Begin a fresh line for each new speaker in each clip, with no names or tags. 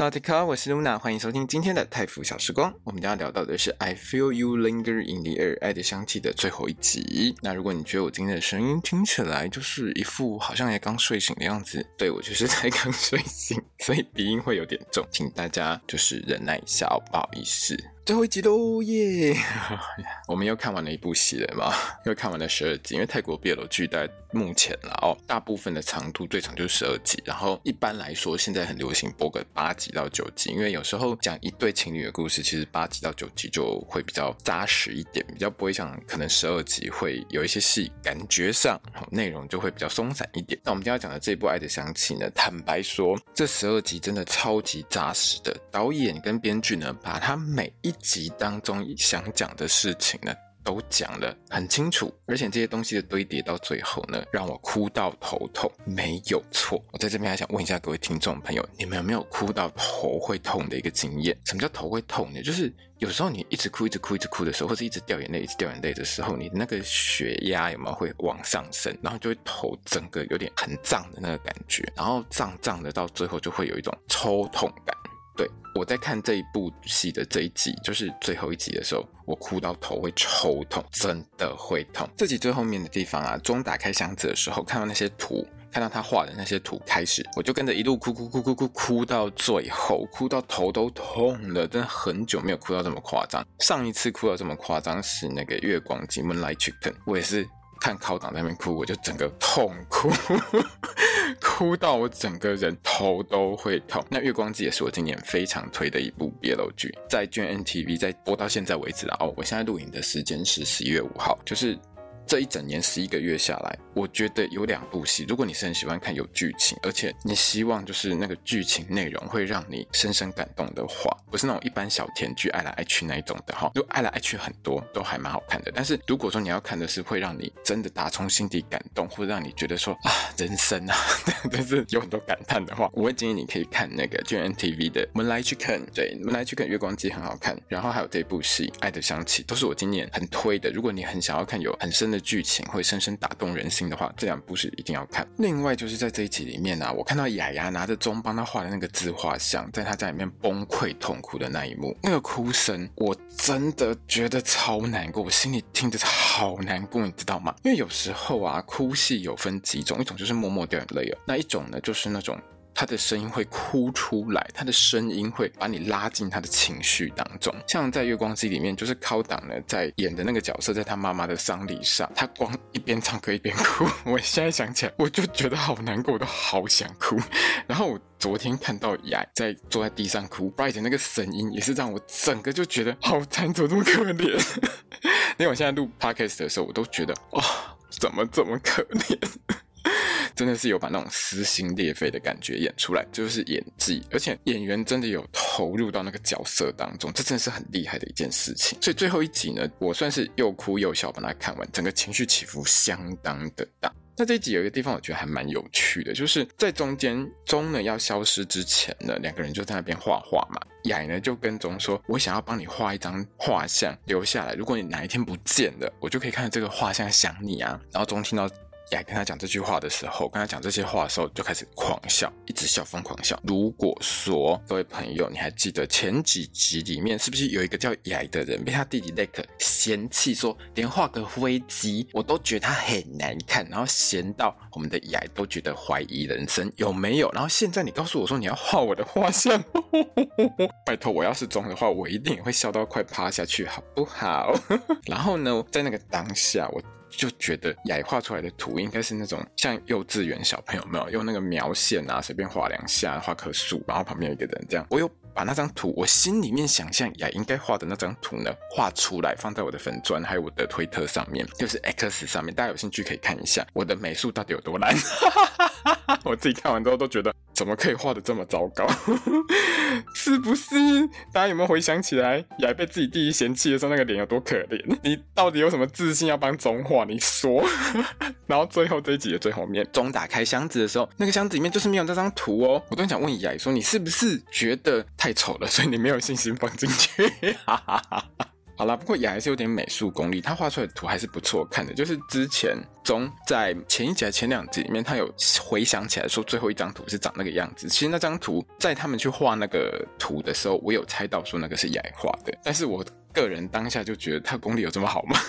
大家好，我是 Luna，欢迎收听今天的泰服小时光。我们将要聊到的是《I Feel You Linger in the Air》爱的香气的最后一集。那如果你觉得我今天的声音听起来就是一副好像也刚睡醒的样子，对，我就是才刚 睡醒，所以鼻音会有点重，请大家就是忍耐一下哦，不好意思。最后一集喽耶！我们又看完了一部戏了嘛，又看完了十二集。因为泰国 BL 剧在目前啦哦，大部分的长度最长就是十二集，然后一般来说现在很流行播个八集到九集，因为有时候讲一对情侣的故事，其实八集到九集就会比较扎实一点，比较不会像可能十二集会有一些戏感觉上内容就会比较松散一点。那我们今天要讲的这部《爱的香气》呢，坦白说，这十二集真的超级扎实的，导演跟编剧呢，把它每一集当中想讲的事情呢，都讲得很清楚，而且这些东西的堆叠到最后呢，让我哭到头痛，没有错。我在这边还想问一下各位听众朋友，你们有没有哭到头会痛的一个经验？什么叫头会痛呢？就是有时候你一直哭、一直哭、一直哭的时候，或者一直掉眼泪、一直掉眼泪的时候，你那个血压有没有会往上升，然后就会头整个有点很胀的那个感觉，然后胀胀的到最后就会有一种抽痛感。对，我在看这一部戏的这一集，就是最后一集的时候，我哭到头会抽痛，真的会痛。这集最后面的地方啊，钟打开箱子的时候，看到那些图，看到他画的那些图，开始我就跟着一路哭哭哭哭哭哭到最后，哭到头都痛了，真的很久没有哭到这么夸张。上一次哭到这么夸张是那个月光鸡 Moonlight Chicken，我也是。看考党在那边哭，我就整个痛哭，哭到我整个人头都会痛。那《月光姬》也是我今年非常推的一部 BL 剧，在 GMMTV 在播到现在为止啊哦。我现在录影的时间是十一月五号，就是。这一整年十一个月下来，我觉得有两部戏，如果你是很喜欢看有剧情，而且你希望就是那个剧情内容会让你深深感动的话，不是那种一般小甜剧爱来爱去那一种的哈，就爱来爱去很多都还蛮好看的。但是如果说你要看的是会让你真的打从心底感动，或者让你觉得说啊人生啊，但是有很多感叹的话，我会建议你可以看那个 GMMTV 的 Moonlight Chicken，对 Moonlight Chicken 月光姬很好看，然后还有这部戏《爱的香气》都是我今年很推的。如果你很想要看有很深的。剧情会深深打动人心的话，这两部是一定要看。另外就是在这一集里面啊，我看到雅雅拿着钟帮他画的那个自画像，在他家里面崩溃痛哭的那一幕，那个哭声我真的觉得超难过，我心里听着好难过，你知道吗？因为有时候啊，哭戏有分几种，一种就是默默掉眼泪啊，那一种呢就是那种。他的声音会哭出来，他的声音会把你拉进他的情绪当中。像在《月光姬》里面，就是考党呢在演的那个角色，在他妈妈的丧礼上，他光一边唱歌一边哭。我现在想起来，我就觉得好难过，我都好想哭。然后我昨天看到雅在坐在地上哭，Bright 那个声音也是让我整个就觉得好惨，怎么这么可怜？因为我现在录 Podcast 的时候，我都觉得哇、怎么这么可怜？真的是有把那种撕心裂肺的感觉演出来，就是演技，而且演员真的有投入到那个角色当中，这真的是很厉害的一件事情。所以最后一集呢，我算是又哭又笑把它看完，整个情绪起伏相当的大。那这一集有一个地方我觉得还蛮有趣的，就是在中间钟呢要消失之前呢，两个人就在那边画画嘛，雅呢就跟钟说：“我想要帮你画一张画像留下来，如果你哪一天不见了，我就可以看到这个画像想你啊。”然后钟听到。雅跟他讲这句话的时候，跟他讲这些话的时候，就开始狂笑，一直笑，疯狂笑。如果说各位朋友，你还记得前几集里面是不是有一个叫雅的人被他弟弟 Lake 嫌弃说，连画个飞机我都觉得他很难看，然后嫌到我们的雅都觉得怀疑人生，有没有？然后现在你告诉我说你要画我的画像，拜托，我要是钟的话，我一定会笑到快趴下去，好不好？然后呢，在那个当下，我。就觉得雅画出来的图应该是那种像幼稚园小朋友没有用那个描线啊，随便画两下，画棵树，然后旁边有一个人这样。我有把那张图，我心里面想象雅应该画的那张图呢，画出来放在我的粉专还有我的推特上面，就是 X 上面，大家有兴趣可以看一下我的美术到底有多烂。我自己看完之后都觉得。怎么可以画得这么糟糕？是不是？大家有没有回想起来，雅被自己弟弟嫌弃的时候，那个脸有多可怜？你到底有什么自信要帮中画？你说。然后最后这一集的最后面，中打开箱子的时候，那个箱子里面就是没有这张图哦。我都想问雅说，你是不是觉得太丑了，所以你没有信心放进去？哈哈哈。好啦，不过也还是有点美术功力，他画出来的图还是不错看的。就是之前中在前一集前两集里面，他有回想起来说最后一张图是长那个样子。其实那张图在他们去画那个图的时候，我有猜到说那个是雅画的，但是我个人当下就觉得他功力有这么好吗？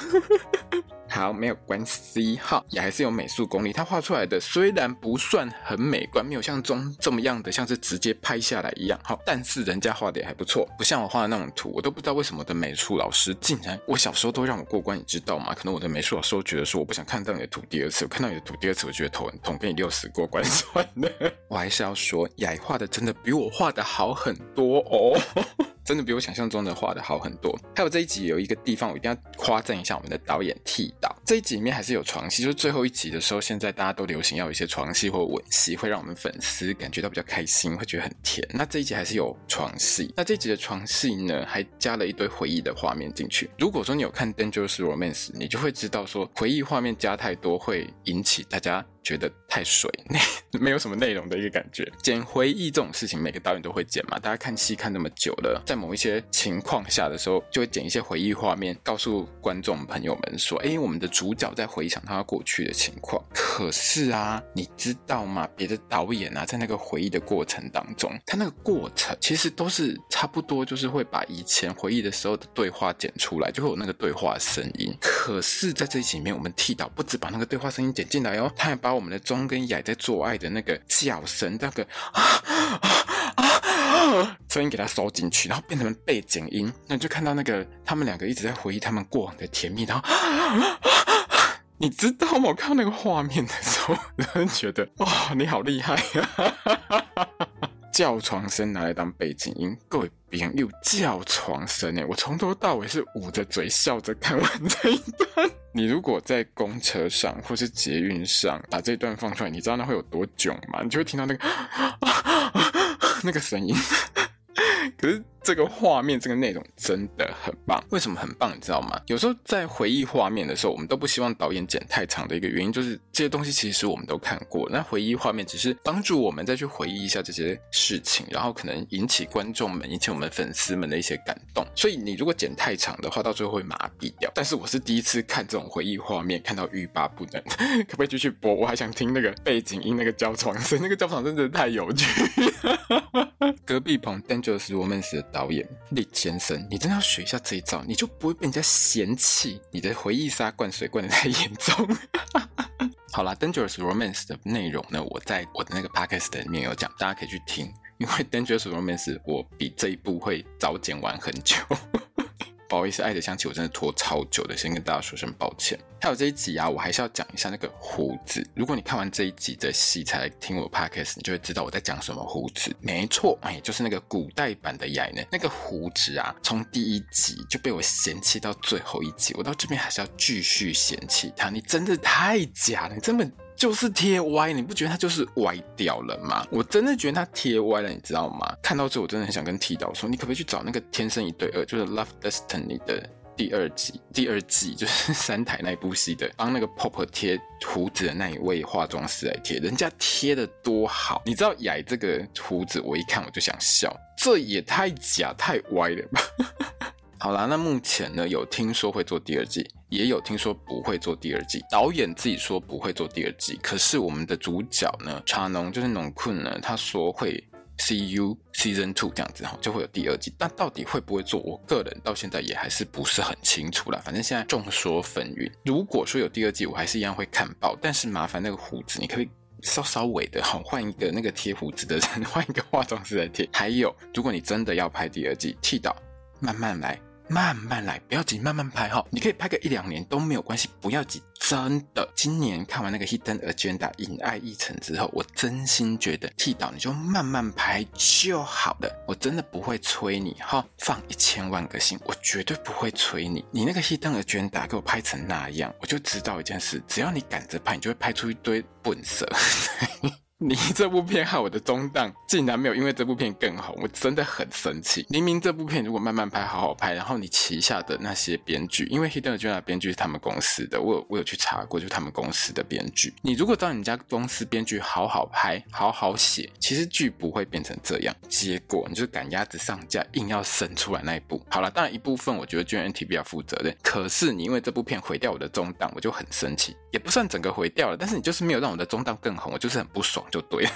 好，没有关系哈，也还是有美术功力。他画出来的虽然不算很美观，没有像中这么样的像是直接拍下来一样哈，但是人家画的也还不错，不像我画的那种图，我都不知道为什么的美术老师竟然，我小时候都让我过关，你知道吗？可能我的美术老师都觉得说我不想看到你的图第二次，我看到你的图第二次，我觉得头很痛，给你六十过关算了。我还是要说，雅画的真的比我画的好很多哦。真的比我想象中的画的好很多。还有这一集有一个地方，我一定要夸赞一下我们的导演剃导。这一集里面还是有床戏，就是最后一集的时候，现在大家都流行要有一些床戏或吻戏，会让我们粉丝感觉到比较开心，会觉得很甜。那这一集还是有床戏。那这一集的床戏呢，还加了一堆回忆的画面进去。如果说你有看《Dangerous Romance》，你就会知道说回忆画面加太多会引起大家。觉得太水，没有什么内容的一个感觉。剪回忆这种事情，每个导演都会剪嘛。大家看戏看那么久了，在某一些情况下的时候，就会剪一些回忆画面，告诉观众朋友们说：“哎，我们的主角在回想他过去的情况。”可是啊，你知道吗？别的导演啊，在那个回忆的过程当中，他那个过程其实都是差不多，就是会把以前回忆的时候的对话剪出来，就会有那个对话声音。可是，在这一集里面，我们剃导不止把那个对话声音剪进来哦，他还把把我们的中跟雅在做爱的那个叫声，那个啊啊啊声音给它收进去，然后变成背景音，那就看到那个他们两个一直在回忆他们过往的甜蜜，然后你知道吗？我看到那个画面的时候，真的觉得哇，你好厉害！叫床声拿来当背景音，各位别人又叫床声哎，我从头到尾是捂着嘴笑着看完这一段。你如果在公车上或是捷运上把这段放出来，你知道那会有多囧吗？你就会听到那个啊 那个声音。可是这个画面，这个内容真的很棒。为什么很棒？你知道吗？有时候在回忆画面的时候，我们都不希望导演剪太长的一个原因，就是这些东西其实我们都看过。那回忆画面只是帮助我们再去回忆一下这些事情，然后可能引起观众们、引起我们粉丝们的一些感动。所以你如果剪太长的话，到最后会麻痹掉。但是我是第一次看这种回忆画面，看到欲罢不能，可不可以继续播？我还想听那个背景音，那个叫床声，那个叫床声真的太有趣。隔壁棚 Dangerous Romance 的导演李先生，你真的要学一下这一招，你就不会被人家嫌弃你的回忆杀灌水灌得太严重。好啦 Dangerous Romance 的内容呢，我在我的那个 podcast 里面有讲，大家可以去听，因为 Dangerous Romance 我比这一部会早剪完很久。不好意思，爱的香气我真的拖超久的，先跟大家说声抱歉。还有这一集啊，我还是要讲一下那个胡子。如果你看完这一集的戏才来听我 podcast，你就会知道我在讲什么胡子。没错，哎，就是那个古代版的雅呢，那个胡子啊，从第一集就被我嫌弃到最后一集，我到这边还是要继续嫌弃他。你真的太假了，你根本。就是贴歪，你不觉得它就是歪掉了吗？我真的觉得它贴歪了，你知道吗？看到这，我真的很想跟剃导说，你可不可以去找那个《天生一对二》，就是《Love Destiny》的第二季，第二季 就是三台那部戏的，帮那个 Pop 贴胡子的那一位化妆师来贴，人家贴的多好。你知道雅这个胡子，我一看我就想笑，这也太假太歪了吧。好啦，那目前呢，有听说会做第二季，也有听说不会做第二季。导演自己说不会做第二季，可是我们的主角呢，茶农就是农坤呢，他说会 see you season two 这样子哈，就会有第二季。但到底会不会做，我个人到现在也还是不是很清楚啦。反正现在众说纷纭。如果说有第二季，我还是一样会看爆。但是麻烦那个胡子，你可以稍稍微的哈，换一个那个贴胡子的人，换一个化妆师来贴。还有，如果你真的要拍第二季，剃导慢慢来。慢慢来，不要急，慢慢拍哈。你可以拍个一两年都没有关系，不要急。真的，今年看完那个《Hidden Agenda》隐爱一程之后，我真心觉得剃导你就慢慢拍就好了。我真的不会催你哈，放一千万个心，我绝对不会催你。你那个《Hidden Agenda》给我拍成那样，我就知道一件事：只要你赶着拍，你就会拍出一堆笨色。你 这部片害我的中档竟然没有因为这部片更红，我真的很生气。明明这部片如果慢慢拍，好好拍，然后你旗下的那些编剧，因为《Hidden Agenda》编剧是他们公司的，我有我有去查过，就是他们公司的编剧。你如果找你家公司编剧好好拍，好好写，其实剧不会变成这样。结果你就是赶鸭子上架，硬要生出来那一部。好了，当然一部分我觉得 GMMTV 要负责任，可是你因为这部片毁掉我的中档，我就很生气。也不算整个毁掉了，但是你就是没有让我的中档更红，我就是很不爽。就对了，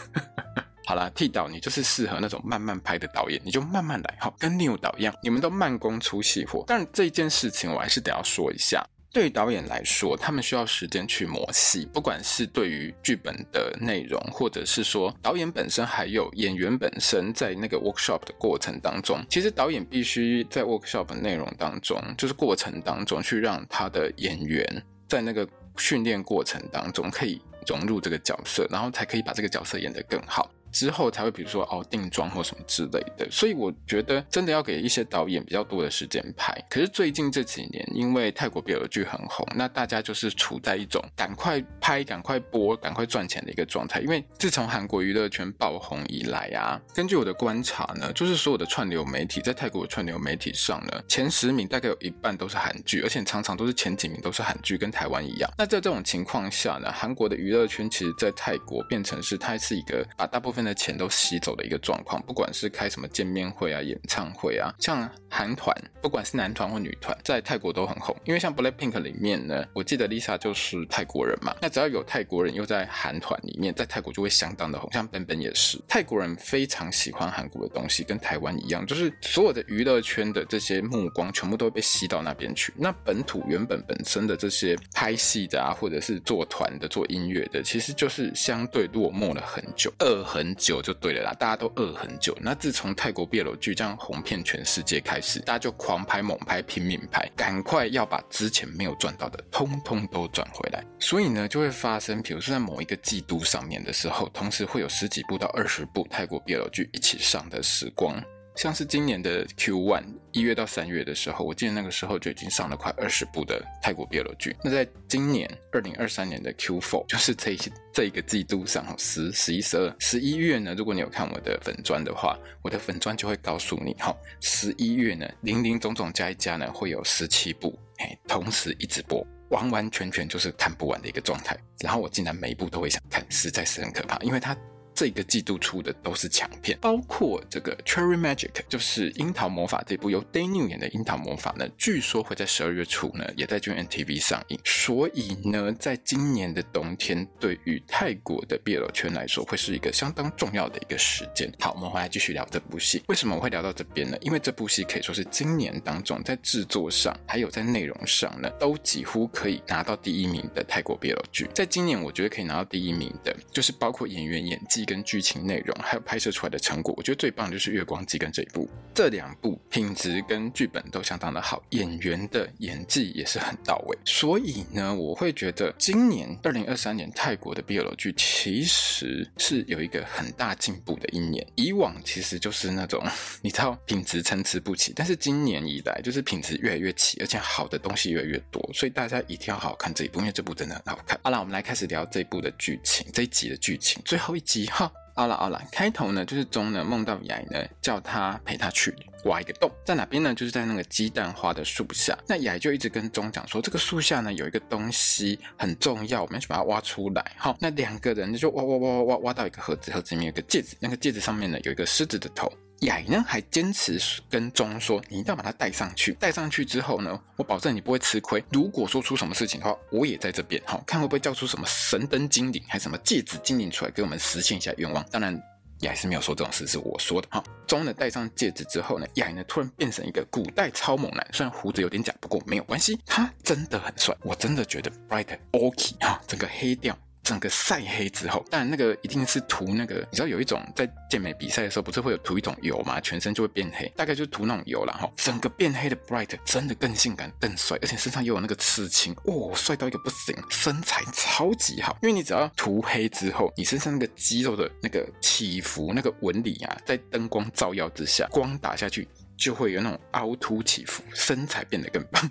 好了，剃导你就是适合那种慢慢拍的导演，你就慢慢来，好，跟 new 导一样，你们都慢工出细活。但这件事情我还是得要说一下，对于导演来说，他们需要时间去磨戏，不管是对于剧本的内容，或者是说导演本身，还有演员本身，在那个 workshop 的过程当中，其实导演必须在 workshop 的内容当中，就是过程当中去让他的演员在那个训练过程当中可以。融入这个角色，然后才可以把这个角色演得更好。之后才会，比如说哦，定妆或什么之类的，所以我觉得真的要给一些导演比较多的时间拍。可是最近这几年，因为泰国 BL 剧很红，那大家就是处在一种赶快拍、赶快播、赶快赚钱的一个状态。因为自从韩国娱乐圈爆红以来啊，根据我的观察呢，就是所有的串流媒体在泰国的串流媒体上呢，前十名大概有一半都是韩剧，而且常常都是前几名都是韩剧，跟台湾一样。那在这种情况下呢，韩国的娱乐圈其实，在泰国变成是它是一个把大部分的钱都吸走的一个状况，不管是开什么见面会啊、演唱会啊，像韩团，不管是男团或女团，在泰国都很红。因为像 Blackpink 里面呢，我记得 Lisa 就是泰国人嘛，那只要有泰国人又在韩团里面，在泰国就会相当的红。像 BenBen 也是，泰国人非常喜欢韩国的东西，跟台湾一样，就是所有的娱乐圈的这些目光全部都会被吸到那边去。那本土原本本身的这些拍戏的啊，或者是做团的、做音乐的，其实就是相对落寞了很久，二很久就。对了啦，大家都饿很久。那自从泰国 BL 剧这样红遍全世界开始，大家就狂拍猛拍，拼命拍，赶快要把之前没有赚到的，通通都赚回来。所以呢，就会发生，比如说在某一个季度上面的时候，同时会有十几部到二十部泰国 BL 剧一起上的时光。像是今年的 Q1 一月到三月的时候，我记得那个时候就已经上了快二十部的泰国 BL 剧。那在今年二零二三年的 Q Four，就是这一这一个季度上，十、十一、十二、十一月呢，如果你有看我的粉专的话，我的粉专就会告诉你，哈，十一月呢，零零总总加一加呢，会有十七部，嘿，同时一直播，完完全全就是看不完的一个状态。然后我竟然每一部都会想看，实在是很可怕，因为它。这个季度出的都是强片，包括这个《Cherry Magic》，就是《樱桃魔法》这部由 Daniel 演的《樱桃魔法》呢，据说会在十二月初呢，也在 GMMTV 上映。所以呢，在今年的冬天，对于泰国的 BL 圈来说，会是一个相当重要的一个时间。好，我们回来继续聊这部戏。为什么我会聊到这边呢？因为这部戏可以说是今年当中在制作上，还有在内容上呢，都几乎可以拿到第一名的泰国 BL 剧。在今年，我觉得可以拿到第一名的，就是包括演员演技。跟剧情内容还有拍摄出来的成果，我觉得最棒的就是《月光姬》跟这一部，这两部品质跟剧本都相当的好，演员的演技也是很到位。所以呢，我会觉得今年二零二三年泰国的 BL 剧其实是有一个很大进步的一年。以往其实就是那种你知道品质参差不齐，但是今年以来就是品质越来越齐，而且好的东西越来越多，所以大家一定要好好看这一部，因为这部真的很好看。好了，我们来开始聊这一部的剧情，这一集的剧情，最后一集。好，好了好了，开头呢就是钟呢梦到雅呢叫他陪他去挖一个洞，在哪边呢？就是在那个鸡蛋花的树下。那雅就一直跟钟讲说，这个树下呢有一个东西很重要，我们要去把它挖出来。好，那两个人就挖挖挖挖挖挖到一个盒子，盒子里面有个戒指，那个戒指上面呢有一个狮子的头。雅呢还坚持跟钟说：“你一定要把它带上去。带上去之后呢，我保证你不会吃亏。如果说出什么事情的话，我也在这边。好，看会不会叫出什么神灯精灵，还什么戒指精灵出来给我们实现一下愿望。当然，雅是没有说这种事，是我说的。哈，钟呢戴上戒指之后呢，雅呢突然变成一个古代超猛男，虽然胡子有点假，不过没有关系，他真的很帅。我真的觉得 Bright OK 啊，整个黑调。”整个晒黑之后，但那个一定是涂那个，你知道有一种在健美比赛的时候，不是会有涂一种油吗？全身就会变黑，大概就是涂那种油了哈。整个变黑的 Bright 真的更性感、更帅，而且身上又有那个刺青，哦，帅到一个不行，身材超级好。因为你只要涂黑之后，你身上那个肌肉的那个起伏、那个纹理啊，在灯光照耀之下，光打下去就会有那种凹凸起伏，身材变得更棒。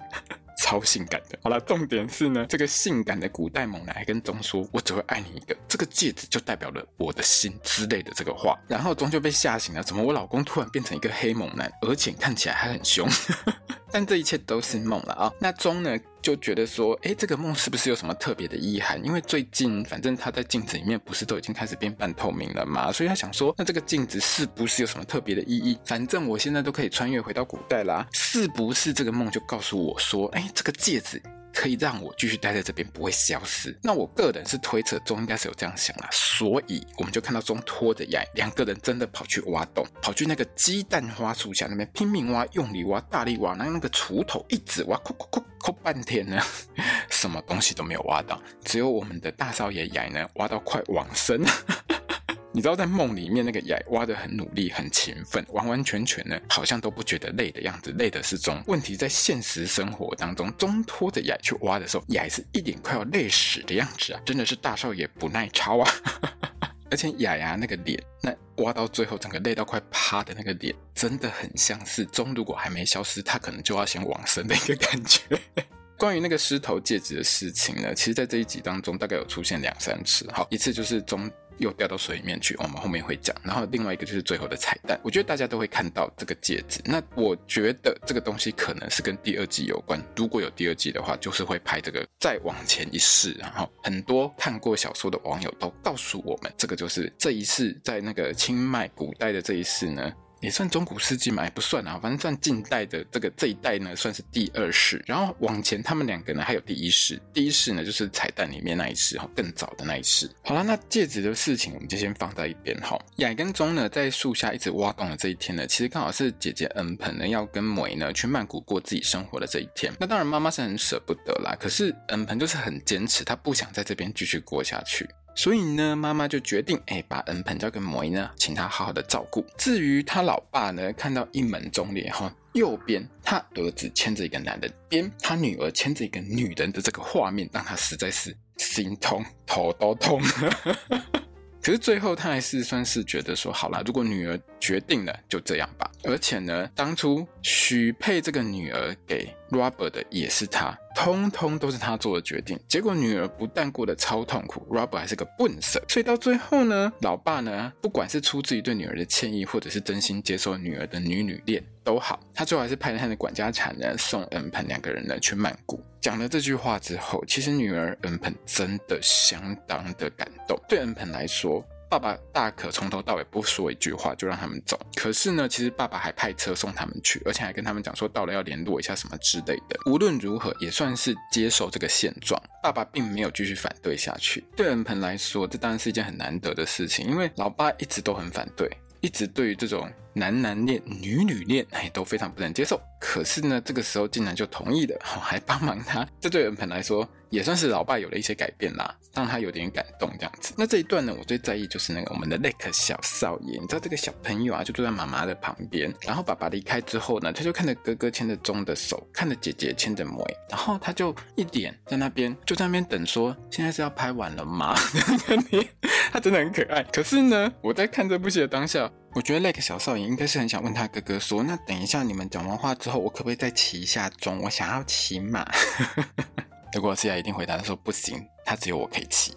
超性感的。好了，重点是呢，这个性感的古代猛男还跟钟说：“我只会爱你一个，这个戒指就代表了我的心之类的这个话。”然后钟就被吓醒了，怎么我老公突然变成一个黑猛男，而且看起来还很凶？但这一切都是梦了啊！那钟呢就觉得说：“哎，这个梦是不是有什么特别的意涵？因为最近反正他在镜子里面不是都已经开始变半透明了嘛，所以他想说，那这个镜子是不是有什么特别的意义？反正我现在都可以穿越回到古代啦，是不是这个梦就告诉我说：哎，这个戒指。”可以让我继续待在这边，不会消失。那我个人是推测钟应该是有这样想啦，所以我们就看到钟拖着雅，两个人真的跑去挖洞，跑去那个鸡蛋花树下那边拼命挖，用力挖，大力挖，那那个锄头一直挖，抠抠抠抠半天呢，什么东西都没有挖到，只有我们的大少爷雅呢挖到快往生。你知道在梦里面那个雅挖得很努力、很勤奋，完完全全呢好像都不觉得累的样子，累的是钟。问题在现实生活当中，钟拖着雅去挖的时候，雅是一脸快要累死的样子啊，真的是大少爷不耐操啊！而且雅雅那个脸，那挖到最后整个累到快趴的那个脸，真的很像是钟如果还没消失，他可能就要先往生的一个感觉。关于那个狮头戒指的事情呢，其实在这一集当中大概有出现两三次，好，一次就是钟。又掉到水里面去，我们后面会讲。然后另外一个就是最后的彩蛋，我觉得大家都会看到这个戒指。那我觉得这个东西可能是跟第二季有关。如果有第二季的话，就是会拍这个再往前一世。然后很多看过小说的网友都告诉我们，这个就是这一世在那个清迈古代的这一世呢。也算中古世纪嘛，也不算啊，反正算近代的这个这一代呢，算是第二世。然后往前他们两个呢，还有第一世。第一世呢，就是彩蛋里面那一世哈，更早的那一世。好了，那戒指的事情我们就先放在一边哈。雅跟钟呢，在树下一直挖洞的这一天呢，其实刚好是姐姐恩鹏呢要跟梅呢去曼谷过自己生活的这一天。那当然妈妈是很舍不得啦，可是恩鹏就是很坚持，她不想在这边继续过下去。所以呢，妈妈就决定，哎，把恩盆交给梅呢，请他好好的照顾。至于他老爸呢，看到一门忠烈哈，右边他儿子牵着一个男人，边他女儿牵着一个女人的这个画面，让他实在是心痛，头都痛。可是最后他还是算是觉得说，好啦，如果女儿决定了，就这样吧。而且呢，当初许配这个女儿给 Robert 的也是他。通通都是他做的决定，结果女儿不但过得超痛苦，Robert 还是个笨蛇，所以到最后呢，老爸呢，不管是出自于对女儿的歉意，或者是真心接受女儿的女女恋都好，他最后还是派了他的管家产呢，送恩鹏两个人呢去曼谷。讲了这句话之后，其实女儿恩鹏真的相当的感动，对恩鹏来说。爸爸大可从头到尾不说一句话就让他们走，可是呢，其实爸爸还派车送他们去，而且还跟他们讲说到了要联络一下什么之类的。无论如何，也算是接受这个现状。爸爸并没有继续反对下去。对恩鹏来说，这当然是一件很难得的事情，因为老爸一直都很反对，一直对于这种男男恋、女女恋，哎，都非常不能接受。可是呢，这个时候竟然就同意了，还帮忙他，这对恩鹏来说。也算是老爸有了一些改变啦，让他有点感动这样子。那这一段呢，我最在意就是那个我们的 Lake 小少爷，你知道这个小朋友啊，就坐在妈妈的旁边，然后爸爸离开之后呢，他就看着哥哥牵着钟的手，看着姐姐牵着梅，然后他就一点在那边，就在那边等说，现在是要拍完了吗？他真的很可爱。可是呢，我在看这部戏的当下，我觉得那个小少爷应该是很想问他哥哥说，那等一下你们讲完话之后，我可不可以再骑一下钟？我想要骑马。结果思雅一定回答他说不行，他只有我可以骑。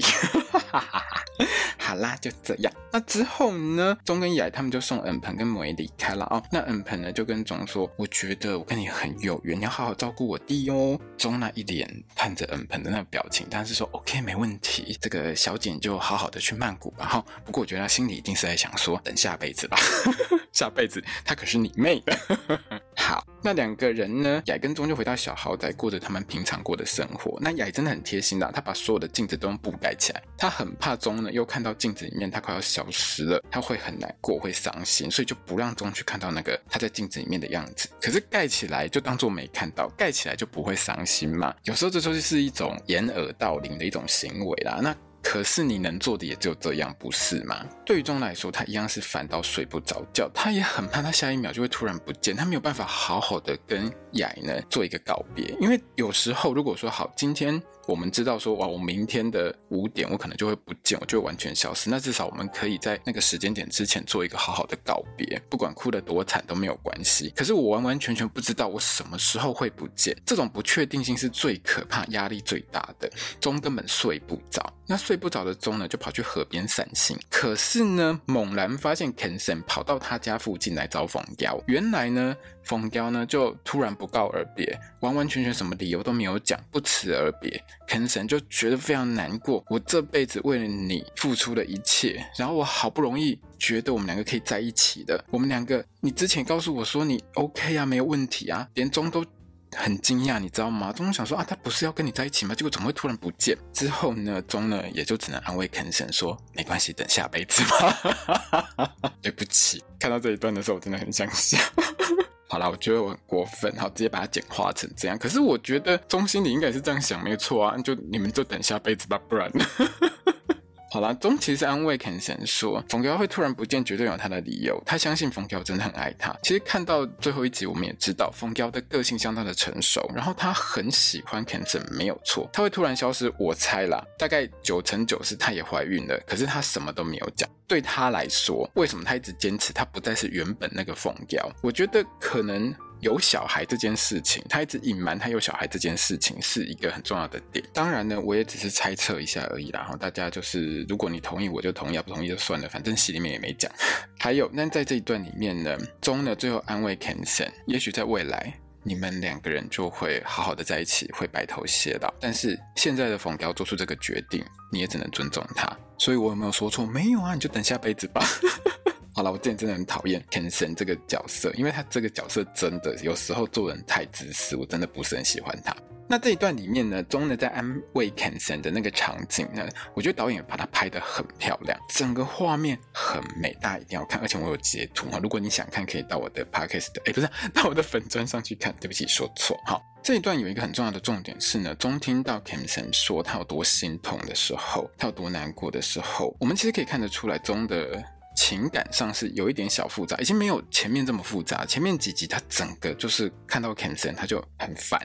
好啦，就这样。那之后呢，钟跟雅他们就送恩鹏跟梅离开了哦。那恩鹏呢就跟钟说：“我觉得我跟你很有缘，你要好好照顾我弟哦。”钟那一脸看着恩鹏的那个表情，但是说：“OK，没问题。这个小姐就好好的去曼谷吧。”哈，不过我觉得他心里一定是在想说：“等下辈子吧，下辈子他可是你妹的。”好，那两个人呢，雅跟钟就回到小豪宅，过着他们平常过的生活。那雅真的很贴心的，他把所有的镜子都用布盖起来，他很怕钟呢又看到镜子里面他快要消失了，他会很难过，会伤心，所以就不让钟去看到那个他在镜子里面的样子。可是盖起来就当做没看到，盖起来就不会伤心嘛。有时候这就是一种掩耳盗铃的一种行为啦。那。可是你能做的也只有这样，不是吗？对于钟来说，他一样是烦到睡不着觉，他也很怕他下一秒就会突然不见，他没有办法好好的跟雅呢做一个告别。因为有时候如果说好，今天我们知道说，哇，我明天的五点我可能就会不见，我就会完全消失。那至少我们可以在那个时间点之前做一个好好的告别，不管哭得多惨都没有关系。可是我完完全全不知道我什么时候会不见，这种不确定性是最可怕、压力最大的。钟根本睡不着，那睡不着的钟呢，就跑去河边散心。可是呢，猛然发现 Kenson 跑到他家附近来找凤娇。原来呢，凤娇呢就突然不告而别，完完全全什么理由都没有讲，不辞而别。肯神就觉得非常难过，我这辈子为了你付出了一切，然后我好不容易觉得我们两个可以在一起的，我们两个，你之前告诉我说你 OK 啊，没有问题啊，连钟都。很惊讶，你知道吗？钟想说啊，他不是要跟你在一起吗？结果怎么会突然不见？之后呢，钟呢也就只能安慰肯森说，没关系，等下辈子吧。对不起，看到这一段的时候，我真的很想笑。好啦，我觉得我很过分，好，直接把它简化成这样。可是我觉得中心你应该是这样想，没错啊，就你们就等下辈子吧，不然。好啦，钟其实安慰肯森说，凤娇会突然不见，绝对有他的理由。他相信凤娇真的很爱他。其实看到最后一集，我们也知道凤娇的个性相当的成熟，然后他很喜欢肯森，没有错。他会突然消失，我猜啦，大概九成九是他也怀孕了，可是他什么都没有讲。对他来说，为什么他一直坚持他不再是原本那个凤娇？我觉得可能。有小孩这件事情，他一直隐瞒他有小孩这件事情是一个很重要的点。当然呢，我也只是猜测一下而已啦。然后大家就是，如果你同意我就同意，不同意就算了，反正戏里面也没讲。还有，那在这一段里面呢，钟呢最后安慰 Kenson，也许在未来你们两个人就会好好的在一起，会白头偕老。但是现在的凤娇做出这个决定，你也只能尊重他。所以我有没有说错？没有啊，你就等下辈子吧。好了，我之前真的很讨厌 Ken 神这个角色，因为他这个角色真的有时候做人太自私，我真的不是很喜欢他。那这一段里面呢，钟呢在安慰 Ken 神的那个场景呢，我觉得导演把它拍得很漂亮，整个画面很美，大家一定要看。而且我有截图啊，如果你想看，可以到我的 Podcast，哎，不是到我的粉专上去看。对不起，说错。好，这一段有一个很重要的重点是呢，钟听到 Kenson 说他有多心痛的时候，他有多难过的时候，我们其实可以看得出来，钟的。情感上是有一点小复杂，已经没有前面这么复杂。前面几集他整个就是看到 Kenson 他就很烦。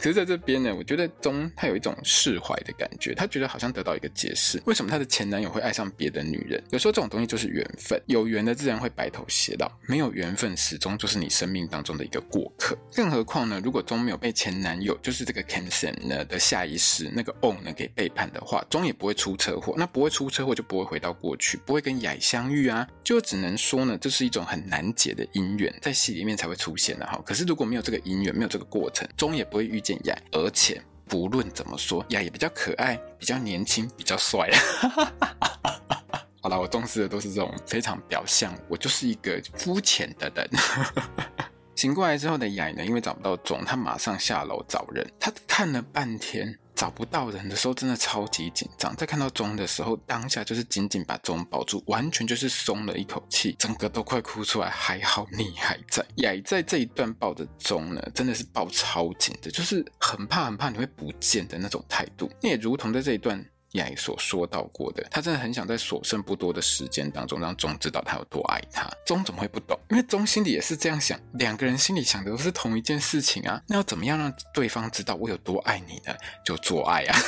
可是在这边呢，我觉得钟他有一种释怀的感觉，他觉得好像得到一个解释，为什么他的前男友会爱上别的女人？有时候这种东西就是缘分，有缘的自然会白头偕老，没有缘分始终就是你生命当中的一个过客。更何况呢，如果钟没有被前男友，就是这个 Kenson 呢的下一世那个 On 呢给背叛的话，钟也不会出车祸，那不会出车祸就不会回到过去，不会跟雅相遇啊，就只能说呢，这是一种很难解的姻缘，在戏里面才会出现的哈。可是如果没有这个姻缘，没有这个过程，钟也不会遇见。而且不论怎么说，雅也比较可爱，比较年轻，比较帅。好了，我重视的都是这种非常表象，我就是一个肤浅的人。醒过来之后的雅呢，因为找不到钟，他马上下楼找人。他看了半天。找不到人的时候，真的超级紧张。在看到钟的时候，当下就是紧紧把钟抱住，完全就是松了一口气，整个都快哭出来。还好你还在。也在这一段抱着钟呢，真的是抱超紧的，就是很怕很怕你会不见的那种态度。你也如同在这一段。雅所说到过的，他真的很想在所剩不多的时间当中，让钟知道他有多爱他。钟怎么会不懂？因为钟心里也是这样想，两个人心里想的都是同一件事情啊。那要怎么样让对方知道我有多爱你呢？就做爱啊！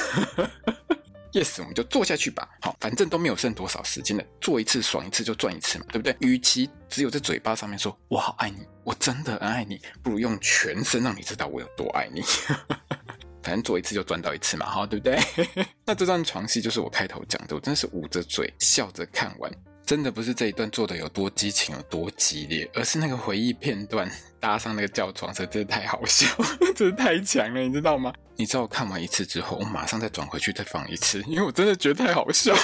Yes，我们就做下去吧。好，反正都没有剩多少时间了，做一次爽一次就赚一次嘛，对不对？与其只有在嘴巴上面说我好爱你，我真的很爱你，不如用全身让你知道我有多爱你。反正做一次就赚到一次嘛，哈，对不对？那这段床戏就是我开头讲的，我真的是捂着嘴笑着看完，真的不是这一段做的有多激情、有多激烈，而是那个回忆片段搭上那个叫床声，真的太好笑，真的太强了，你知道吗？你知道我看完一次之后，我马上再转回去再放一次，因为我真的觉得太好笑了。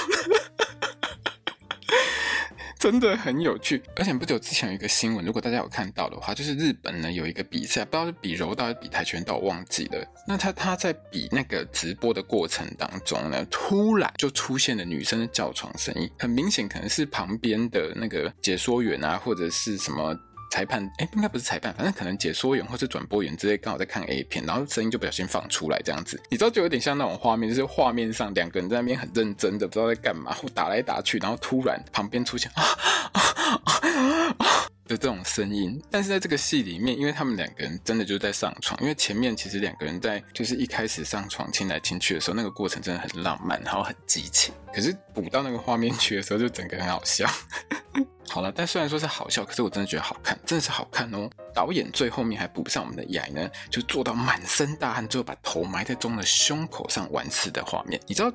真的很有趣，而且不久之前有一个新闻，如果大家有看到的话，就是日本呢有一个比赛，不知道是比柔道还是比跆拳道，我忘记了。那他他在比那个直播的过程当中呢，突然就出现了女生的叫床声音，很明显可能是旁边的那个解说员啊，或者是什么。裁判，哎，应该不是裁判，反正可能解说员或是转播员之类，刚好在看 A 片，然后声音就不小心放出来，这样子，你知道就有点像那种画面，就是画面上两个人在那边很认真的，不知道在干嘛，或打来打去，然后突然旁边出现啊啊啊啊的这种声音。但是在这个戏里面，因为他们两个人真的就在上床，因为前面其实两个人在就是一开始上床亲来亲去的时候，那个过程真的很浪漫，然后很激情。可是补到那个画面去的时候，就整个很好笑。好了，但虽然说是好笑，可是我真的觉得好看，真的是好看哦。导演最后面还补上我们的雅呢，就做到满身大汗，最后把头埋在钟的胸口上完事的画面。你知道，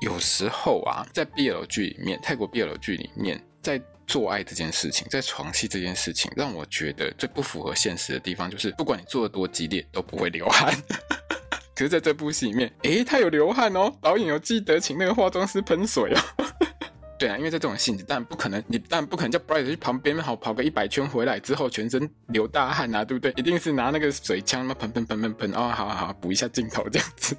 有时候啊，在 BL 剧里面，泰国 BL 剧里面，在做爱这件事情，在床戏这件事情，让我觉得最不符合现实的地方，就是不管你做的多激烈，都不会流汗。可是在这部戏里面，诶，他有流汗哦，导演有记得请那个化妆师喷水哦。对啊，因为在这种性质，但不可能，你但不可能叫 Bright 去旁边好跑个一百圈回来之后全身流大汗啊，对不对？一定是拿那个水枪嘛，喷喷喷喷喷，哦，好好好，补一下镜头这样子。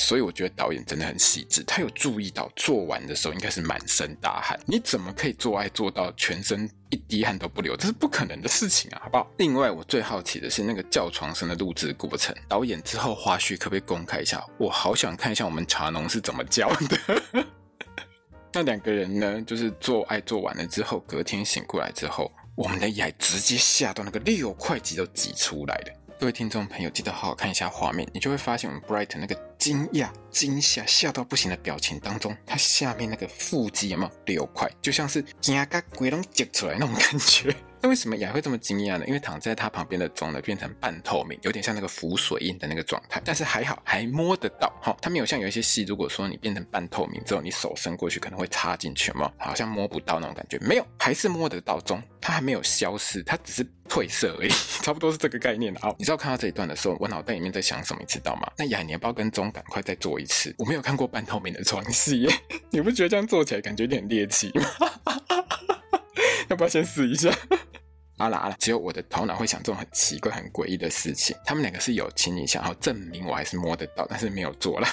所以我觉得导演真的很细致，他有注意到做完的时候应该是满身大汗。你怎么可以做爱做到全身一滴汗都不流？这是不可能的事情啊，好不好？另外，我最好奇的是那个叫床声的录制过程，导演之后花絮可不可以公开一下？我好想看一下我们茶农是怎么叫的。那两个人呢，就是做爱做完了之后，隔天醒过来之后，我们的雅直接吓到那个六块肌都挤出来了。各位听众朋友，记得好好看一下画面，你就会发现我们 Bright 那个惊讶、惊吓、吓到不行的表情当中，他下面那个腹肌有没有六块，就像是惊个鬼龙挤出来那种感觉。那为什么雅会这么惊讶呢？因为躺在他旁边的钟呢变成半透明，有点像那个浮水印的那个状态。但是还好还摸得到哈，他没有像有一些戏，如果说你变成半透明之后，你手伸过去可能会插进去嘛，好像摸不到那种感觉。没有，还是摸得到钟，它还没有消失，它只是褪色而已，差不多是这个概念的啊。你知道看到这一段的时候，我脑袋里面在想什么，你知道吗？那雅你要不要跟钟赶快再做一次？我没有看过半透明的床戏耶，你不觉得这样做起来感觉有点猎奇吗？要不要先试一下？阿拉阿拉，只有我的头脑会想这种很奇怪、很诡异的事情。他们两个是有亲一下，然后证明我还是摸得到，但是没有做了。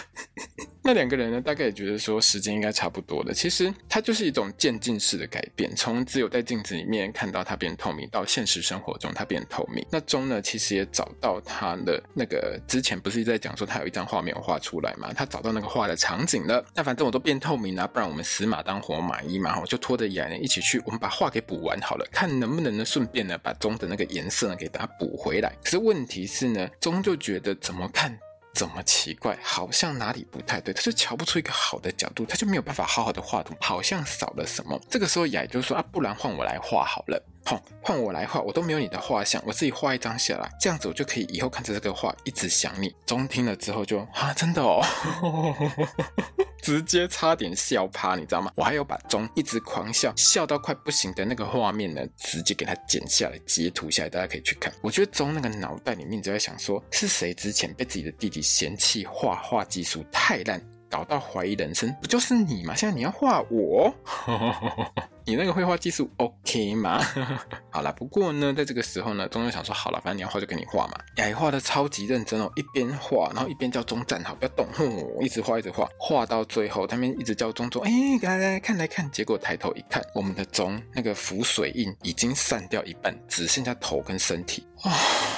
那两个人呢，大概也觉得说时间应该差不多了。其实它就是一种渐进式的改变，从只有在镜子里面看到它变透明，到现实生活中它变透明。那钟呢，其实也找到他的那个之前不是一直在讲说他有一张画没有画出来嘛？他找到那个画的场景了。那反正我都变透明了，不然我们死马当活马医嘛，我就拖着雅人一起去，我们把画给补完好了，看能不能呢顺便呢把钟的那个颜色呢给它补回来。可是问题是呢，钟就觉得怎么看？怎么奇怪？好像哪里不太对，他就瞧不出一个好的角度，他就没有办法好好的画图，好像少了什么。这个时候雅就说啊，不然换我来画好了。好，换我来画，我都没有你的画像，我自己画一张下来，这样子我就可以以后看着这个画一直想你。中听了之后就啊，真的哦，直接差点笑趴，你知道吗？我还有把钟一直狂笑，笑到快不行的那个画面呢，直接给它剪下来截图下来，大家可以去看。我觉得钟那个脑袋里面就在想说，是谁之前被自己的弟弟嫌弃画画技术太烂，搞到怀疑人生？不就是你吗？现在你要画我？你那个绘画技术 OK 吗？好啦，不过呢，在这个时候呢，钟就想说，好了，反正你要画就给你画嘛。雅画的超级认真哦，一边画，然后一边叫钟站好，不要动，哼，一直画一直画，画到最后，他们一直叫钟钟，哎，来来来看来看，结果抬头一看，我们的钟那个浮水印已经散掉一半，只剩下头跟身体，哇、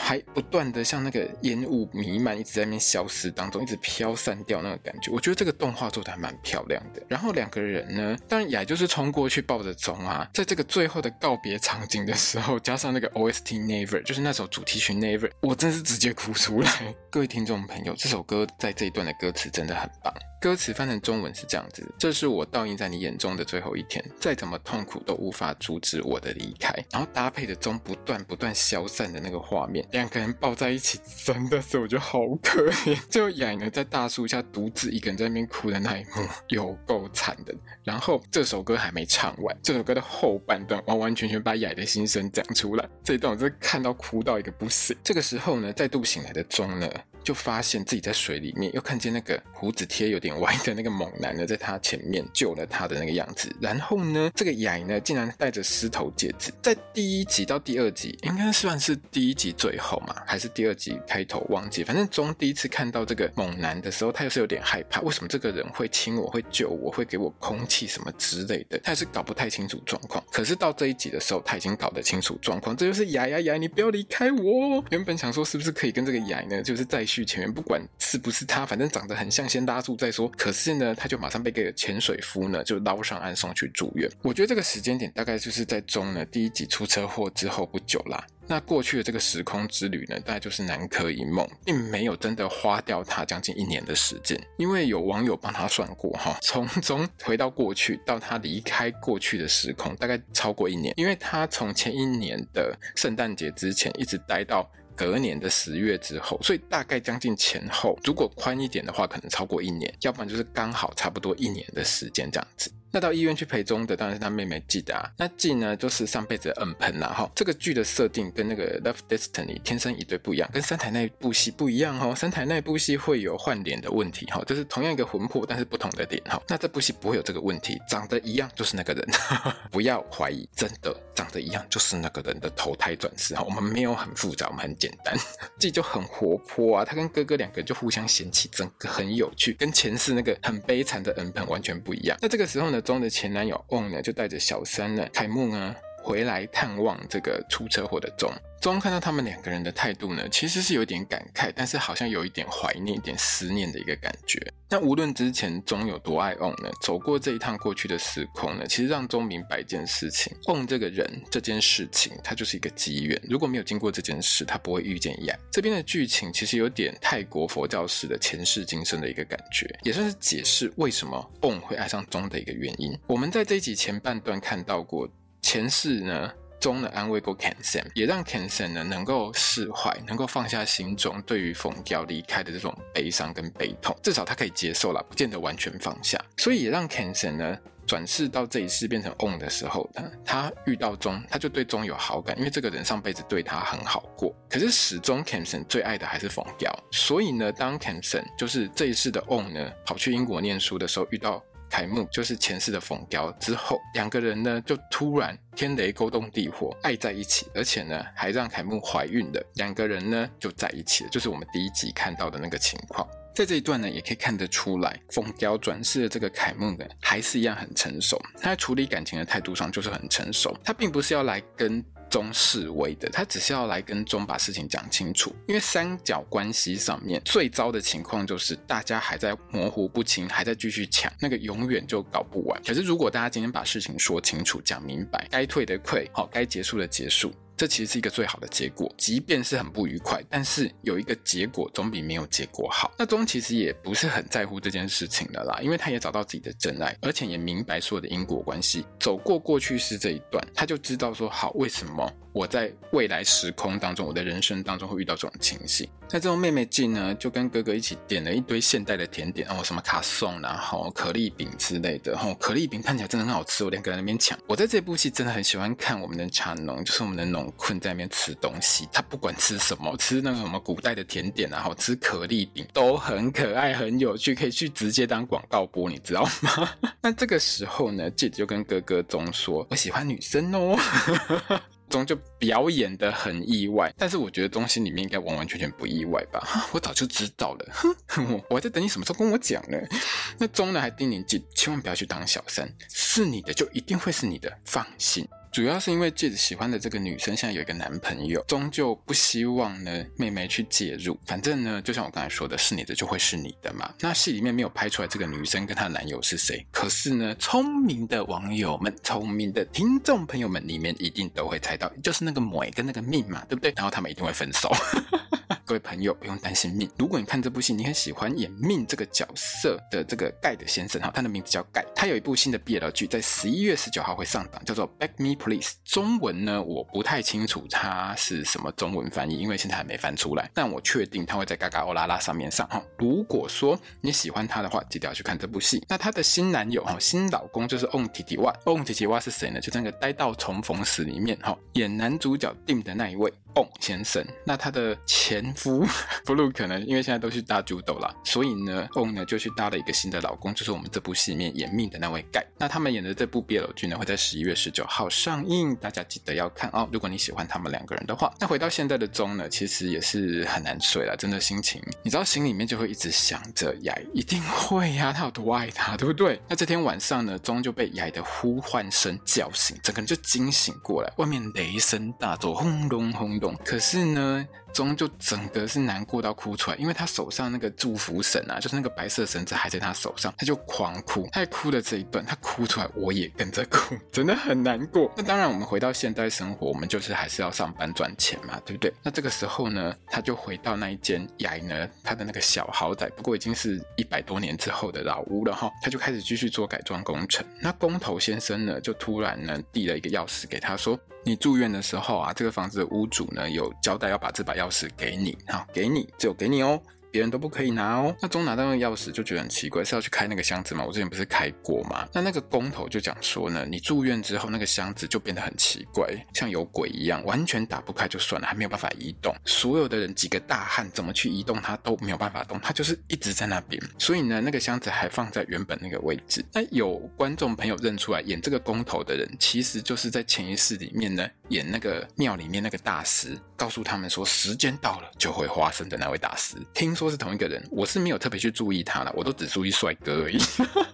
还不断的像那个烟雾弥漫，一直在那边消失当中，一直飘散掉那个感觉，我觉得这个动画做的还蛮漂亮的。然后两个人呢，当然也就是冲过去抱着。钟啊，在这个最后的告别场景的时候，加上那个 OST Never，就是那首主题曲 Never，我真是直接哭出来。各位听众朋友，这首歌在这一段的歌词真的很棒。歌词翻成中文是这样子：这是我倒映在你眼中的最后一天，再怎么痛苦都无法阻止我的离开。然后搭配着钟不断不断消散的那个画面，两个人抱在一起，真的是我觉得好可怜。最后雅呢在大树下独自一个人在那边哭的那一幕，有够惨的。然后这首歌还没唱完，这首歌的后半段完完全全把雅的心声讲出来，这一段我真的看到哭到一个不行。这个时候呢，再度醒来的钟呢，就发现自己在水里面，又看见那个胡子贴有点歪的那个猛男呢，在他前面救了他的那个样子。然后呢，这个雅呢，竟然戴着狮头戒指。在第一集到第二集，应该算是第一集最后嘛，还是第二集开头忘记。反正钟第一次看到这个猛男的时候，他又是有点害怕。为什么这个人会亲我，会救我，会给我空气什么之类的？他也是搞不太清楚状况。可是到这一集的时候，他已经搞得清楚状况。这就是雅雅雅，你不要离开我。原本想说是不是可以跟这个雅呢，就是再续。去前面，不管是不是他，反正长得很像，先拉住再说。可是呢，他就马上被个潜水夫呢就捞上岸送去住院。我觉得这个时间点大概就是在中呢第一集出车祸之后不久啦。那过去的这个时空之旅呢，大概就是南柯一梦，并没有真的花掉他将近一年的时间，因为有网友帮他算过哈，从中回到过去到他离开过去的时空，大概超过一年，因为他从前一年的圣诞节之前一直待到隔年的十月之后，所以大概将近前后，如果宽一点的话，可能超过一年，要不然就是刚好差不多一年的时间这样子。那到医院去陪钟的当然是他妹妹纪的啊。那纪呢，就是上辈子的恩喷啦哈。这个剧的设定跟那个《Love Destiny》天生一对不一样，跟三台那部戏不一样哈。三台那部戏会有换脸的问题哈，就是同样一个魂魄，但是不同的脸哈。那这部戏不会有这个问题，长得一样就是那个人，不要怀疑，真的长得一样就是那个人的投胎转世哈。我们没有很复杂，我们很简单。纪就很活泼啊，他跟哥哥两个就互相嫌弃，整个很有趣，跟前世那个很悲惨的恩喷完全不一样。那这个时候呢？钟的前男友忘了，就带着小三呢，凯梦啊，回来探望这个出车祸的钟。钟看到他们两个人的态度呢，其实是有点感慨，但是好像有一点怀念、一点思念的一个感觉。那无论之前钟有多爱翁呢，走过这一趟过去的时空呢，其实让钟明白一件事情：翁这个人、这件事情，它就是一个机缘。如果没有经过这件事，他不会遇见雅。这边的剧情其实有点泰国佛教式的前世今生的一个感觉，也算是解释为什么翁会爱上钟的一个原因。我们在这一集前半段看到过前世呢。钟呢安慰过 Kensen，也让 Kensen 呢能够释怀，能够放下心中对于冯娇离开的这种悲伤跟悲痛，至少他可以接受了，不见得完全放下。所以也让 Kensen 呢转世到这一世变成 On 的时候，呢他遇到钟，他就对钟有好感，因为这个人上辈子对他很好过。可是始终 Kensen 最爱的还是凤娇，所以呢，当 Kensen 就是这一世的 On 呢跑去英国念书的时候遇到。凯木就是前世的凤娇，之后两个人呢就突然天雷勾动地火，爱在一起，而且呢还让凯木怀孕了，两个人呢就在一起了，就是我们第一集看到的那个情况。在这一段呢，也可以看得出来，凤娇转世的这个凯木呢，还是一样很成熟，他在处理感情的态度上就是很成熟，他并不是要来跟。中示威的，他只是要来跟中把事情讲清楚，因为三角关系上面最糟的情况就是大家还在模糊不清，还在继续抢，那个永远就搞不完。可是如果大家今天把事情说清楚、讲明白，该退的退，好，该结束的结束。这其实是一个最好的结果，即便是很不愉快，但是有一个结果总比没有结果好。那钟其实也不是很在乎这件事情的啦，因为他也找到自己的真爱，而且也明白所有的因果关系，走过过去式这一段，他就知道说好，为什么我在未来时空当中，我的人生当中会遇到这种情形。那这种妹妹静呢，就跟哥哥一起点了一堆现代的甜点，哦，什么卡颂，然后可丽饼之类的，哦，可丽饼看起来真的很好吃，我两个人那边抢。我在这部戏真的很喜欢看我们的茶农，就是我们的农困在那边吃东西，他不管吃什么，吃那个什么古代的甜点，然后吃可丽饼都很可爱，很有趣，可以去直接当广告播，你知道吗？那这个时候呢，姐姐就跟哥哥钟说：“我喜欢女生哦。”钟就表演得很意外，但是我觉得钟心里面应该完完全全不意外吧？我早就知道了，哼，我还在等你什么时候跟我讲呢？那钟呢还叮咛姐，千万不要去当小三，是你的就一定会是你的，放心。主要是因为戒指喜欢的这个女生现在有一个男朋友，终究不希望呢妹妹去介入。反正呢，就像我刚才说的，是你的就会是你的嘛。那戏里面没有拍出来这个女生跟她男友是谁，可是呢，聪明的网友们、聪明的听众朋友们里面一定都会猜到，就是那个美跟那个命嘛，对不对？然后他们一定会分手。各位朋友不用担心命，如果你看这部戏，你很喜欢演命这个角色的这个盖的先生哈，他的名字叫盖，他有一部新的 BL 剧，在十一月十九号会上档，叫做《Back Me Please》。中文呢，我不太清楚它是什么中文翻译，因为现在还没翻出来。但我确定它会在嘎嘎欧拉拉上面上哈。如果说你喜欢他的话，记得要去看这部戏。那他的新男友哈，新老公就是翁提提瓦。翁提提瓦是谁呢？就在那个《待到重逢时》里面哈，演男主角定的那一位。翁先生，那他的前夫 布鲁可呢？因为现在都是大猪斗了，所以呢，翁呢就去搭了一个新的老公，就是我们这部戏里面演命的那位盖。那他们演的这部 BL 剧呢，会在十一月十九号上映，大家记得要看哦。如果你喜欢他们两个人的话，那回到现在的钟呢，其实也是很难睡了，真的心情，你知道心里面就会一直想着雅，一定会呀、啊，他有多爱他，对不对？那这天晚上呢，钟就被雅的呼唤声叫醒，整个人就惊醒过来，外面雷声大作，轰隆轰可是呢，钟就整个是难过到哭出来，因为他手上那个祝福绳啊，就是那个白色绳子还在他手上，他就狂哭。他哭的这一段，他哭出来，我也跟着哭，真的很难过。那当然，我们回到现代生活，我们就是还是要上班赚钱嘛，对不对？那这个时候呢，他就回到那一间雅呢，他的那个小豪宅，不过已经是一百多年之后的老屋了哈。他就开始继续做改装工程。那工头先生呢，就突然呢递了一个钥匙给他说：“你住院的时候啊，这个房子的屋主呢有交代要把这把钥匙给你，好，给你，就给你哦。”别人都不可以拿哦。那钟拿到那个钥匙就觉得很奇怪，是要去开那个箱子吗？我之前不是开过吗？那那个工头就讲说呢，你住院之后那个箱子就变得很奇怪，像有鬼一样，完全打不开就算了，还没有办法移动。所有的人几个大汉怎么去移动它都没有办法动，它就是一直在那边。所以呢，那个箱子还放在原本那个位置。那有观众朋友认出来，演这个工头的人，其实就是在潜意识里面呢，演那个庙里面那个大师，告诉他们说时间到了就会发生的那位大师。听。说是同一个人，我是没有特别去注意他了，我都只注意帅哥而已。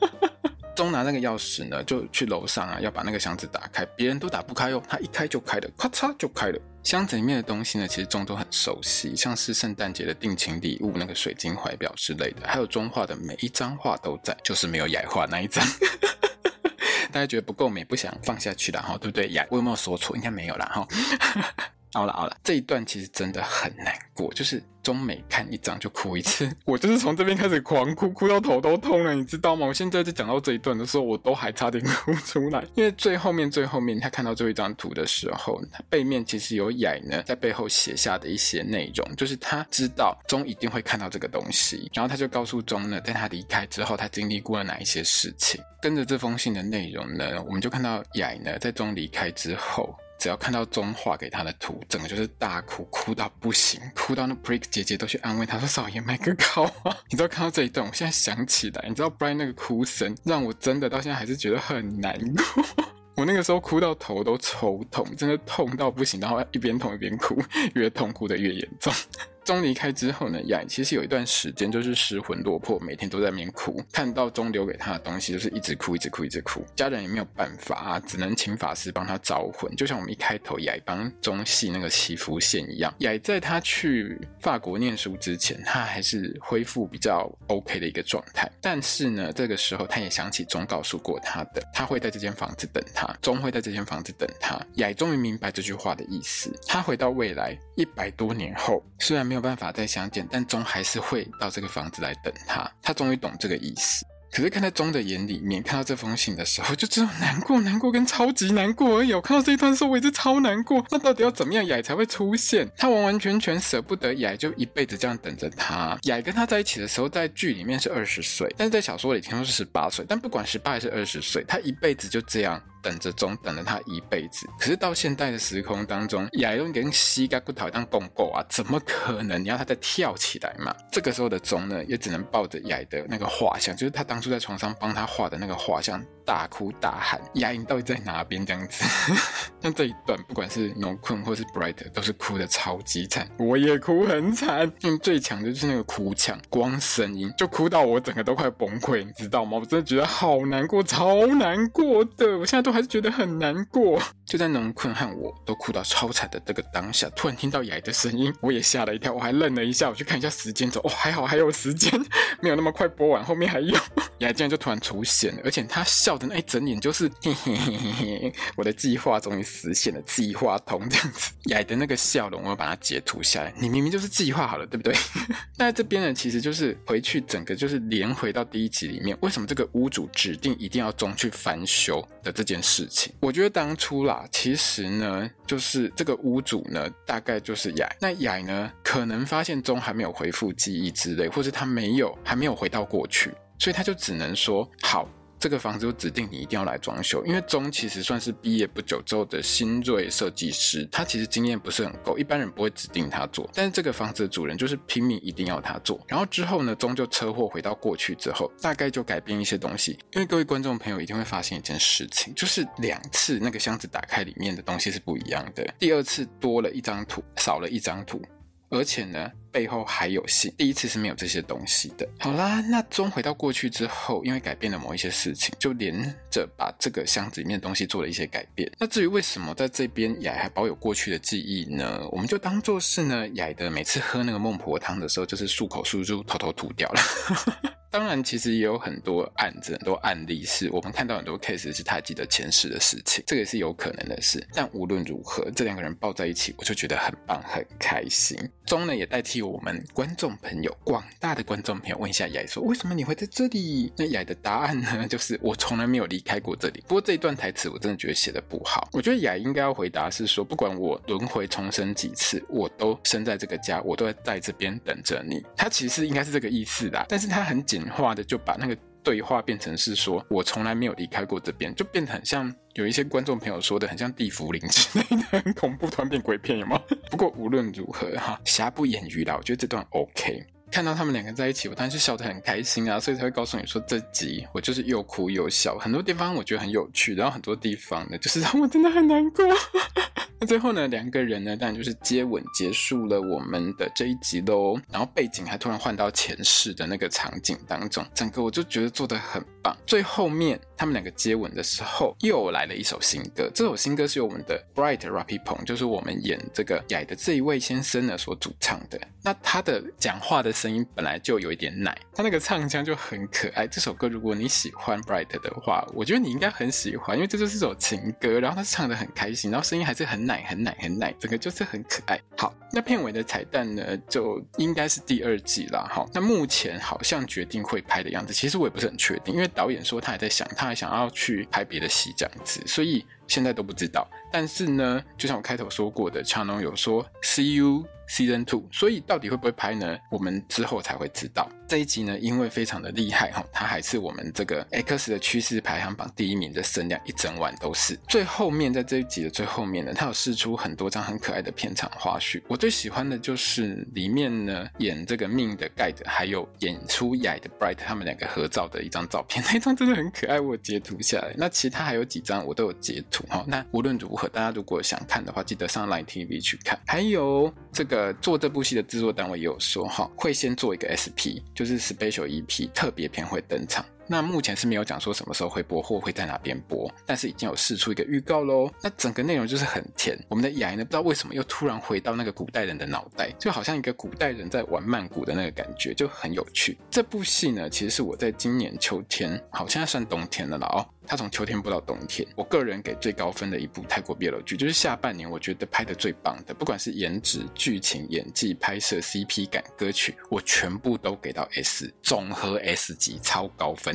钟拿那个钥匙呢，就去楼上啊，要把那个箱子打开，别人都打不开哦，他一开就开了，咔嚓就开了。箱子里面的东西呢，其实钟都很熟悉，像是圣诞节的定情礼物那个水晶怀表之类的，还有钟画的每一张画都在，就是没有雅画那一张。大家觉得不够美，不想放下去了哈，对不对？雅，我有没有说错？应该没有啦哈。好了好了，这一段其实真的很难过，就是。钟每看一张就哭一次，我就是从这边开始狂哭，哭到头都痛了，你知道吗？我现在在讲到这一段的时候，我都还差点哭出来，因为最后面最后面他看到最后一张图的时候，背面其实有雅呢在背后写下的一些内容，就是他知道钟一定会看到这个东西，然后他就告诉钟呢，在他离开之后，他经历过了哪一些事情。跟着这封信的内容呢，我们就看到雅呢在钟离开之后。只要看到中画给他的图，整个就是大哭，哭到不行，哭到那 Brick 姐姐都去安慰他说：“少爷买个烤啊！”你知道看到这一段，我现在想起来，你知道 Brian 那个哭声，让我真的到现在还是觉得很难过。我那个时候哭到头都抽痛，真的痛到不行，然后一边痛一边哭，越痛哭的越严重。钟离开之后呢，雅其实有一段时间就是失魂落魄，每天都在那边哭。看到钟留给他的东西，就是一直哭，一直哭，一直哭。家人也没有办法啊，只能请法师帮他招魂。就像我们一开头雅帮钟系那个祈福线一样。雅在他去法国念书之前，他还是恢复比较 OK 的一个状态。但是呢，这个时候他也想起钟告诉过他的，他会在这间房子等他，钟会在这间房子等他。雅终于明白这句话的意思。他回到未来一百多年后，虽然没。没有办法再相见，但钟还是会到这个房子来等他。他终于懂这个意思。可是看在钟的眼里面，看到这封信的时候，就只有难过、难过跟超级难过而已。我看到这一段的时候，我也是超难过。那到底要怎么样，雅才会出现？他完完全全舍不得雅，就一辈子这样等着他。雅跟他在一起的时候，在剧里面是二十岁，但是在小说里听说是十八岁。但不管十八还是二十岁，他一辈子就这样。等着钟，等了他一辈子。可是到现代的时空当中，雅用跟膝盖骨头当共构啊，怎么可能？你要他再跳起来嘛？这个时候的钟呢，也只能抱着雅的那个画像，就是他当初在床上帮他画的那个画像，大哭大喊：“牙龈到底在哪边？”这样子。像这一段，不管是 No Kun 或是 Bright，都是哭的超级惨。我也哭很惨，嗯，最强的就是那个哭腔，光声音就哭到我整个都快崩溃，你知道吗？我真的觉得好难过，超难过的。我现在都。还是觉得很难过，就在农困和我都哭到超惨的这个当下，突然听到雅的声音，我也吓了一跳，我还愣了一下，我去看一下时间轴，哦，还好还有时间，没有那么快播完，后面还有。雅竟然就突然出现了，而且他笑的那一整脸就是嘿嘿嘿嘿嘿，我的计划终于实现了，计划通这样子。雅的那个笑容，我要把它截图下来。你明明就是计划好了，对不对？那这边呢，其实就是回去整个就是连回到第一集里面，为什么这个屋主指定一定要中去翻修的这件事情？我觉得当初啦，其实呢，就是这个屋主呢，大概就是雅。那雅呢，可能发现钟还没有恢复记忆之类，或是他没有还没有回到过去。所以他就只能说好，这个房子就指定你一定要来装修。因为钟其实算是毕业不久之后的新锐设计师，他其实经验不是很够，一般人不会指定他做。但是这个房子的主人就是拼命一定要他做。然后之后呢，钟就车祸回到过去之后，大概就改变一些东西。因为各位观众朋友一定会发现一件事情，就是两次那个箱子打开里面的东西是不一样的。第二次多了一张图，少了一张图。而且呢，背后还有信。第一次是没有这些东西的。好啦，那钟回到过去之后，因为改变了某一些事情，就连着把这个箱子里面的东西做了一些改变。那至于为什么在这边雅还保有过去的记忆呢？我们就当做是呢，雅的每次喝那个孟婆汤的时候，就是漱口漱漱，偷偷吐掉了。当然，其实也有很多案子、很多案例是我们看到很多 case 是他记得前世的事情，这个也是有可能的事。但无论如何，这两个人抱在一起，我就觉得很棒、很开心。中呢也代替我们观众朋友、广大的观众朋友问一下雅说：为什么你会在这里？那雅的答案呢，就是我从来没有离开过这里。不过这一段台词我真的觉得写的不好。我觉得雅应该要回答是说，不管我轮回重生几次，我都生在这个家，我都在在这边等着你。他其实应该是这个意思啦，但是他很简画的就把那个对话变成是说，我从来没有离开过这边，就变得很像有一些观众朋友说的，很像地府灵之类的，很恐怖，突然变鬼片，有吗？不过无论如何哈，瑕不掩瑜啦，我觉得这段 OK。看到他们两个在一起，我当然是笑得很开心啊，所以才会告诉你说这集我就是又哭又笑，很多地方我觉得很有趣，然后很多地方呢，就是让我真的很难过。那 最后呢，两个人呢，当然就是接吻结束了我们的这一集喽。然后背景还突然换到前世的那个场景当中，整个我就觉得做得很棒。最后面他们两个接吻的时候，又来了一首新歌。这首新歌是由我们的 Bright Rappi Pong 就是我们演这个雅的这一位先生呢所主唱的。那他的讲话的声音本来就有一点奶，他那个唱腔就很可爱。这首歌如果你喜欢 Bright 的话，我觉得你应该很喜欢，因为这就是一首情歌，然后他唱得很开心，然后声音还是很。奶很奶很奶，整个就是很可爱。好，那片尾的彩蛋呢，就应该是第二季了。哈，那目前好像决定会拍的样子，其实我也不是很确定，因为导演说他还在想，他还想要去拍别的戏这样子，所以现在都不知道。但是呢，就像我开头说过的，强龙有说 See you season two，所以到底会不会拍呢？我们之后才会知道。这一集呢，因为非常的厉害哈，它还是我们这个 X 的趋势排行榜第一名的声量，一整晚都是。最后面在这一集的最后面呢，它有释出很多张很可爱的片场花絮。我最喜欢的就是里面呢演这个命的 Guide，还有演出雅的 Bright 他们两个合照的一张照片，那一张真的很可爱，我截图下来。那其他还有几张我都有截图哈。那无论如何，大家如果想看的话，记得上 Line TV 去看。还有这个做这部戏的制作单位也有说哈，会先做一个 SP。就是 Special EP 特别篇会登场，那目前是没有讲说什么时候会播或会在哪边播，但是已经有试出一个预告喽。那整个内容就是很甜，我们的雅呢不知道为什么又突然回到那个古代人的脑袋，就好像一个古代人在玩曼谷的那个感觉，就很有趣。这部戏呢，其实是我在今年秋天，好，现在算冬天了啦哦。它从秋天播到冬天，我个人给最高分的一部泰国 BL 剧，就是下半年我觉得拍的最棒的，不管是颜值、剧情、演技、拍摄、CP 感、歌曲，我全部都给到 S，总和 S 级，超高分。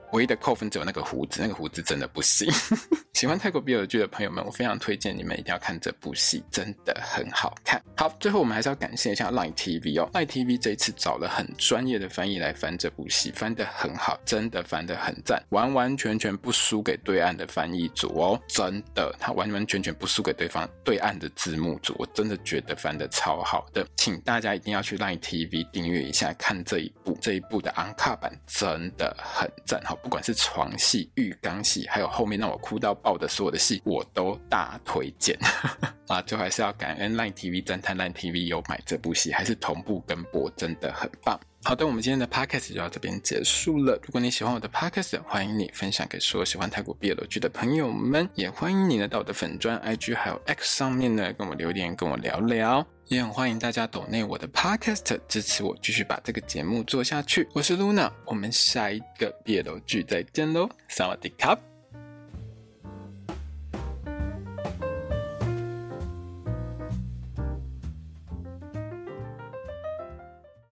唯一的扣分只有那个胡子，那个胡子真的不行。喜欢泰国 BL 剧的朋友们，我非常推荐你们一定要看这部戏，真的很好看。好，最后我们还是要感谢一下 Line TV 哦，Line TV 这一次找了很专业的翻译来翻这部戏，翻得很好，真的翻得很赞，完完全全不输给对岸的翻译组哦，真的，他完完全全不输给对方对岸的字幕组，我真的觉得翻得超好的，请大家一定要去 Line TV 订阅一下，看这一部，这一部的 Uncut 版真的很赞，好。不管是床戏、浴缸戏，还有后面让我哭到爆的所有的戏，我都大推荐 啊！最后还是要感恩 Line TV 侦探 Line TV 有买这部戏，还是同步跟播，真的很棒。好的，我们今天的 Podcast 就到这边结束了。如果你喜欢我的 Podcast，欢迎你分享给所有喜欢泰国 BL 剧的朋友们，也欢迎你呢到我的粉专 IG 还有 X 上面呢跟我留言，跟我聊聊。也很欢迎大家抖内我的 Podcast 支持我继续把这个节目做下去。我是 Luna，我们下一个 BL 剧再见喽，萨瓦迪卡。